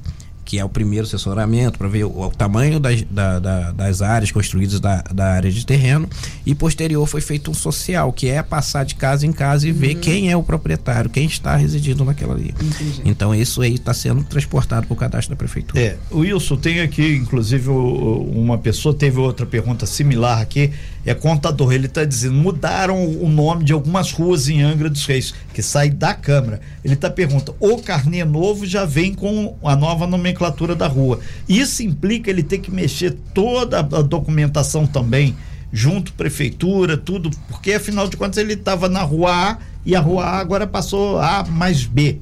que é o primeiro assessoramento para ver o, o tamanho das, da- da- das áreas construídas da, da área de terreno, e posterior foi feito um social, que é passar de casa em casa e ver quem é o proprietário, quem está residindo naquela ali. Entendi. Então isso aí está sendo transportado para o cadastro da prefeitura. É, o Wilson tem aqui, inclusive, uma pessoa teve outra pergunta similar aqui, é contador, ele está dizendo, mudaram o nome de algumas ruas em Angra dos Reis, que sai da Câmara. Ele está perguntando, o carnê novo já vem com a nova nomenclatura da rua. Isso implica ele ter que mexer toda a documentação também, junto prefeitura, tudo, porque afinal de contas ele estava na rua A e a rua A agora passou A mais B.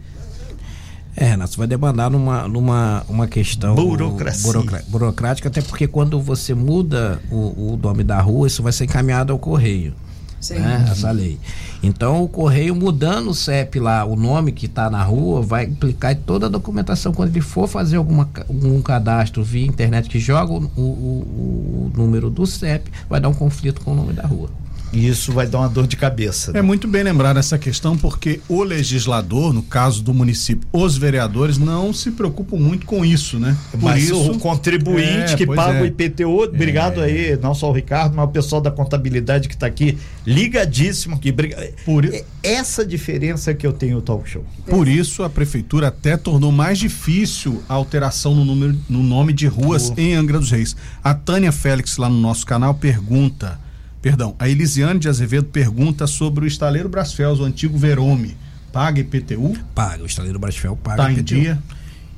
É, Renato, você vai demandar numa, numa uma questão Burocracia. burocra- burocrática, até porque quando você muda o, o nome da rua, isso vai ser encaminhado ao correio. Sim. Né, essa lei. Então o correio mudando o CEP lá, o nome que está na rua, vai implicar em toda a documentação. Quando ele for fazer alguma, algum cadastro via internet que joga o- o- o número do CEP, vai dar um conflito com o nome da rua. E isso vai dar uma dor de cabeça. né? É muito bem lembrar essa questão porque o legislador, no caso do município, os vereadores não se preocupam muito com isso, né? Por Mas isso, o contribuinte É, que paga é. o IPTU, obrigado aí, não só o Ricardo, mas o pessoal da contabilidade que está aqui, ligadíssimo aqui. briga- Por- É Essa diferença que eu tenho no talk show. Por isso, a prefeitura até tornou mais difícil a alteração no, número, no nome de ruas Rua. em Angra dos Reis. A Tânia Félix, lá no nosso canal, pergunta. Perdão, a Elisiane de Azevedo pergunta sobre o estaleiro Brasfels, o antigo Verome. Paga IPTU? Paga, o estaleiro Brasfel paga. Tá em IPTU. dia?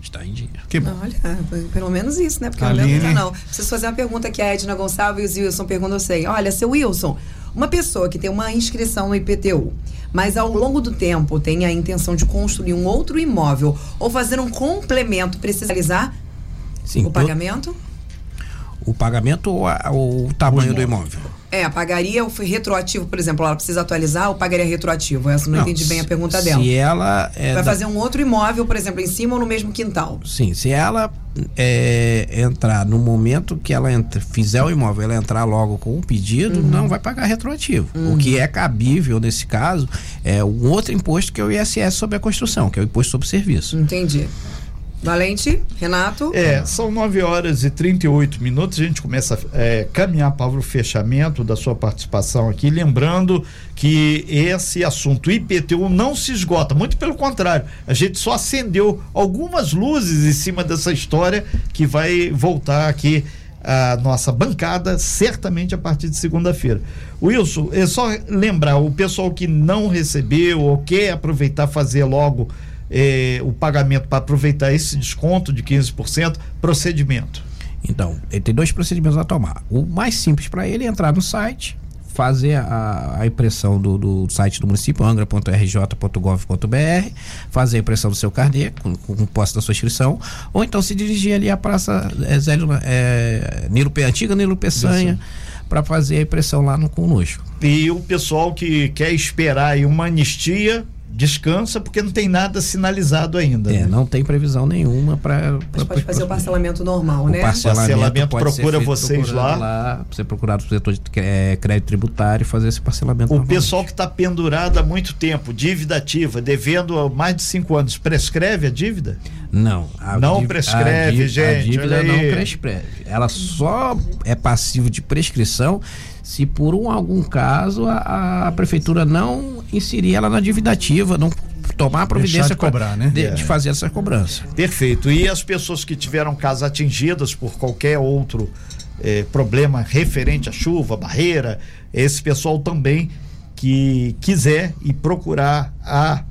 Está em dia. Que bom. Olha, pelo menos isso, né? Porque eu Aline. lembro que não. Preciso fazer uma pergunta que a Edna Gonçalves e o Wilson perguntam assim. Olha, seu Wilson, uma pessoa que tem uma inscrição no IPTU, mas ao longo do tempo tem a intenção de construir um outro imóvel ou fazer um complemento, precisa realizar Sim, o to- pagamento? o pagamento ou a- o tamanho do imóvel? É, pagaria o retroativo, por exemplo, ela precisa atualizar ou pagaria retroativo? Essa eu não, entendi bem a pergunta dela. Se ela é Vai da- fazer um outro imóvel, por exemplo, em cima ou no mesmo quintal? Sim, se ela é, entrar no momento que ela entra, fizer o imóvel, ela entrar logo com o pedido, Uhum. não vai pagar retroativo. O que é cabível nesse caso é um outro imposto que é o ISS sobre a construção, que é o imposto sobre serviço. Entendi. Valente, Renato? É, são 9 horas e 38 minutos. A gente começa a é, caminhar para o fechamento da sua participação aqui. Lembrando que esse assunto IPTU não se esgota, muito pelo contrário. A gente só acendeu algumas luzes em cima dessa história que vai voltar aqui a nossa bancada, certamente a partir de segunda-feira. Wilson, é só lembrar: o pessoal que não recebeu ou quer aproveitar, fazer logo eh, o pagamento para aproveitar esse desconto de 15%, procedimento. Então, ele tem dois procedimentos a tomar. O mais simples para ele é entrar no site, fazer a, a impressão do, do site do município, angra.rj.gov.br, fazer a impressão do seu carnê, com, com posse da sua inscrição, ou então se dirigir ali à Praça é, Zélio, é, Nilo antiga Nilo Peçanha, para fazer a impressão lá no conosco. E o pessoal que quer esperar aí uma anistia, descansa, porque não tem nada sinalizado ainda. É, né? não tem previsão nenhuma para. Mas pode fazer o parcelamento normal, O né? Parcelamento pode ser procura vocês procurando lá. Você procurar o setor de é, crédito tributário e fazer esse parcelamento. O pessoal que está pendurado há muito tempo, dívida ativa, devendo há mais de cinco anos, prescreve a dívida? Não. a Não dív- prescreve, a dív- gente, A dívida não prescreve. Ela só é passivo de prescrição se por um, algum caso a, a prefeitura não inserir ela na dívida ativa, não tomar a providência de cobrar, né? de, É. de fazer essa cobrança. Perfeito. E as pessoas que tiveram casas atingidas por qualquer outro eh, problema referente à chuva, barreira, esse pessoal também que quiser e procurar a,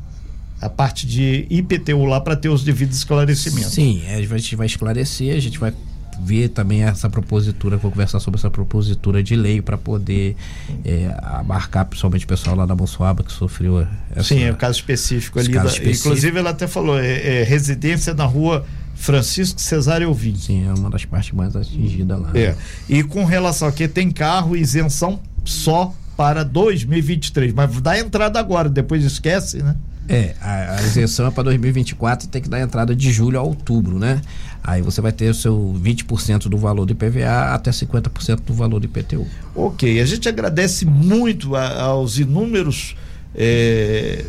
a parte de IPTU lá para ter os devidos esclarecimentos. Sim, a gente vai esclarecer, a gente vai ver também essa propositura, vou conversar sobre essa propositura de lei para poder é, abarcar principalmente o pessoal lá da Bolsoaba que sofreu essa, Sim, é o caso específico ali. caso da- específico. Inclusive, ela até falou: é, é residência na rua Francisco Cesário Ouvinte. Sim, é uma das partes mais atingidas lá. É. E com relação a que tem carro, isenção só para 2023. Mas dá entrada agora, depois esquece, né? É, a, a isenção é para 2024 e tem que dar entrada de julho a outubro, né? Aí você vai ter o seu 20% do valor do IPVA até 50% do valor do IPTU. Ok, a gente agradece muito a- aos inúmeros é,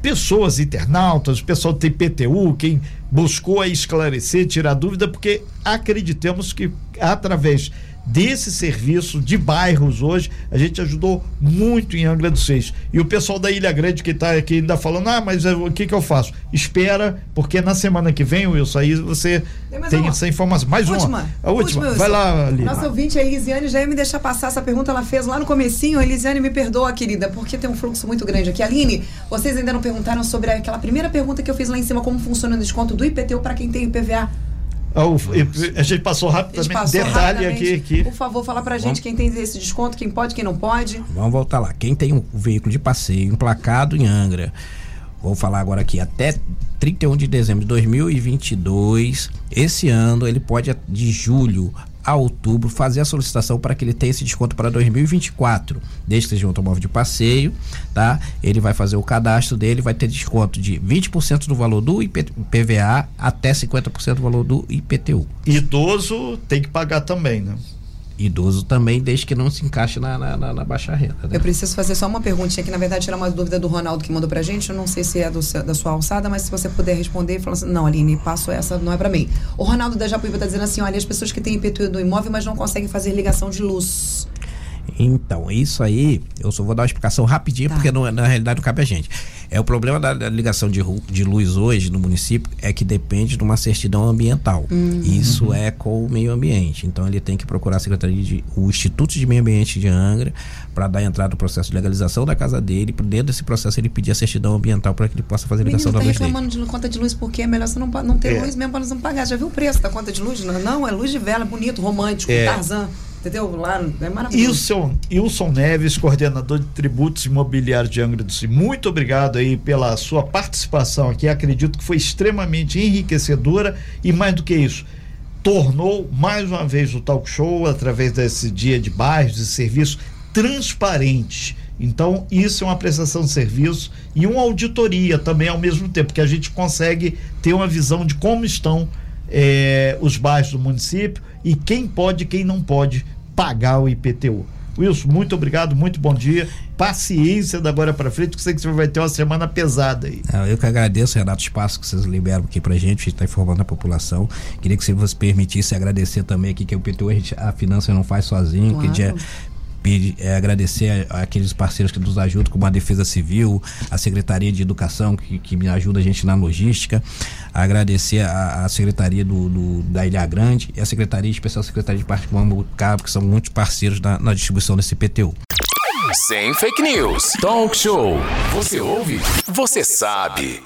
pessoas, internautas, o pessoal do TPTU, quem buscou esclarecer, tirar dúvida, porque acreditamos que através desse serviço de bairros hoje, a gente ajudou muito em Angra dos Seis. E o pessoal da Ilha Grande que está aqui ainda falando, ah, mas eh, o que que eu faço? Espera, porque na semana que vem, Wilson, aí você Tem essa informação. Mais Última. uma. A última. Wilson. Vai lá, Lili. Nossa ouvinte, a Elisiane, já ia me deixar passar essa pergunta, ela fez lá no comecinho. Elisiane, me perdoa, querida, porque tem um fluxo muito grande aqui. Aline, vocês ainda não perguntaram sobre aquela primeira pergunta que eu fiz lá em cima, como funciona o desconto do IPTU para quem tem IPVA. Ah, A gente passou rapidamente. passou Detalhe rapidamente. aqui, aqui. Por favor, fala pra gente quem tem esse desconto, quem pode, quem não pode. Vamos voltar lá. Quem tem um veículo de passeio emplacado em Angra, vou falar agora aqui, até 31 de dezembro de 2022, esse ano ele pode de julho a outubro fazer a solicitação para que ele tenha esse desconto para 2024. Desde que seja um automóvel de passeio, tá? Ele vai fazer o cadastro dele, vai ter desconto de 20% do valor do IP IPVA até 50% do valor do IPTU. Idoso tem que pagar também, né? Idoso também, desde que não se encaixe na, na, na- na baixa renda. né? Eu preciso fazer só uma perguntinha que, na verdade, era uma dúvida do Ronaldo que mandou pra gente. Eu não sei se é do da sua alçada, mas se você puder responder, falando assim, não, Aline, passo essa, não é pra mim. O Ronaldo da Japuíba tá dizendo assim, olha, as pessoas que têm IPTU do imóvel, mas não conseguem fazer ligação de luz. Então, isso aí, eu só vou dar uma explicação rapidinho, Tá. porque não- na realidade não cabe a gente. É o problema da, da ligação de, de luz hoje no município é que depende de uma certidão ambiental. Isso é com o meio ambiente. Então ele tem que procurar a Secretaria de o Instituto de Meio Ambiente de Angra para dar entrada no processo de legalização da casa dele. Dentro desse processo ele pedir a certidão ambiental para que ele possa fazer a Menino, ligação tá da luz dele. reclamando de conta de luz porque é melhor você não, não ter É. luz mesmo nós não pagar. Já viu o preço da conta de luz? Não, não é luz de vela, bonito, romântico, É. Tarzan. Entendeu? Lá é maravilhoso. Wilson, Neves, coordenador de tributos imobiliários de Angra do Sul. Muito obrigado aí pela sua participação aqui. Acredito que foi extremamente enriquecedora e mais do que isso, tornou mais uma vez o talk show através desse dia de bairros e serviços transparente. Então, isso é uma prestação de serviço e uma auditoria também ao mesmo tempo, que a gente consegue ter uma visão de como estão eh, os bairros do município e quem pode e quem não pode pagar o IPTU. Wilson, muito obrigado, muito bom dia. Paciência da agora para frente, que sei que você vai ter uma semana pesada aí. Ah, Eu que agradeço, Renato, o espaço que vocês liberam aqui pra gente, a gente tá informando a população. Queria que se você permitisse agradecer também aqui que o PTU a, gente, a finança não faz sozinho, Claro. que dia, pedir, é, agradecer a, aqueles parceiros que nos ajudam, como a Defesa Civil, a Secretaria de Educação, que, que me ajuda a gente na logística, agradecer a, a Secretaria do, do- da Ilha Grande e a Secretaria, especial Secretaria de Parque Cabo, que são muitos parceiros na, na distribuição desse PTU. Sem fake news. Talk show. Você ouve? Você sabe.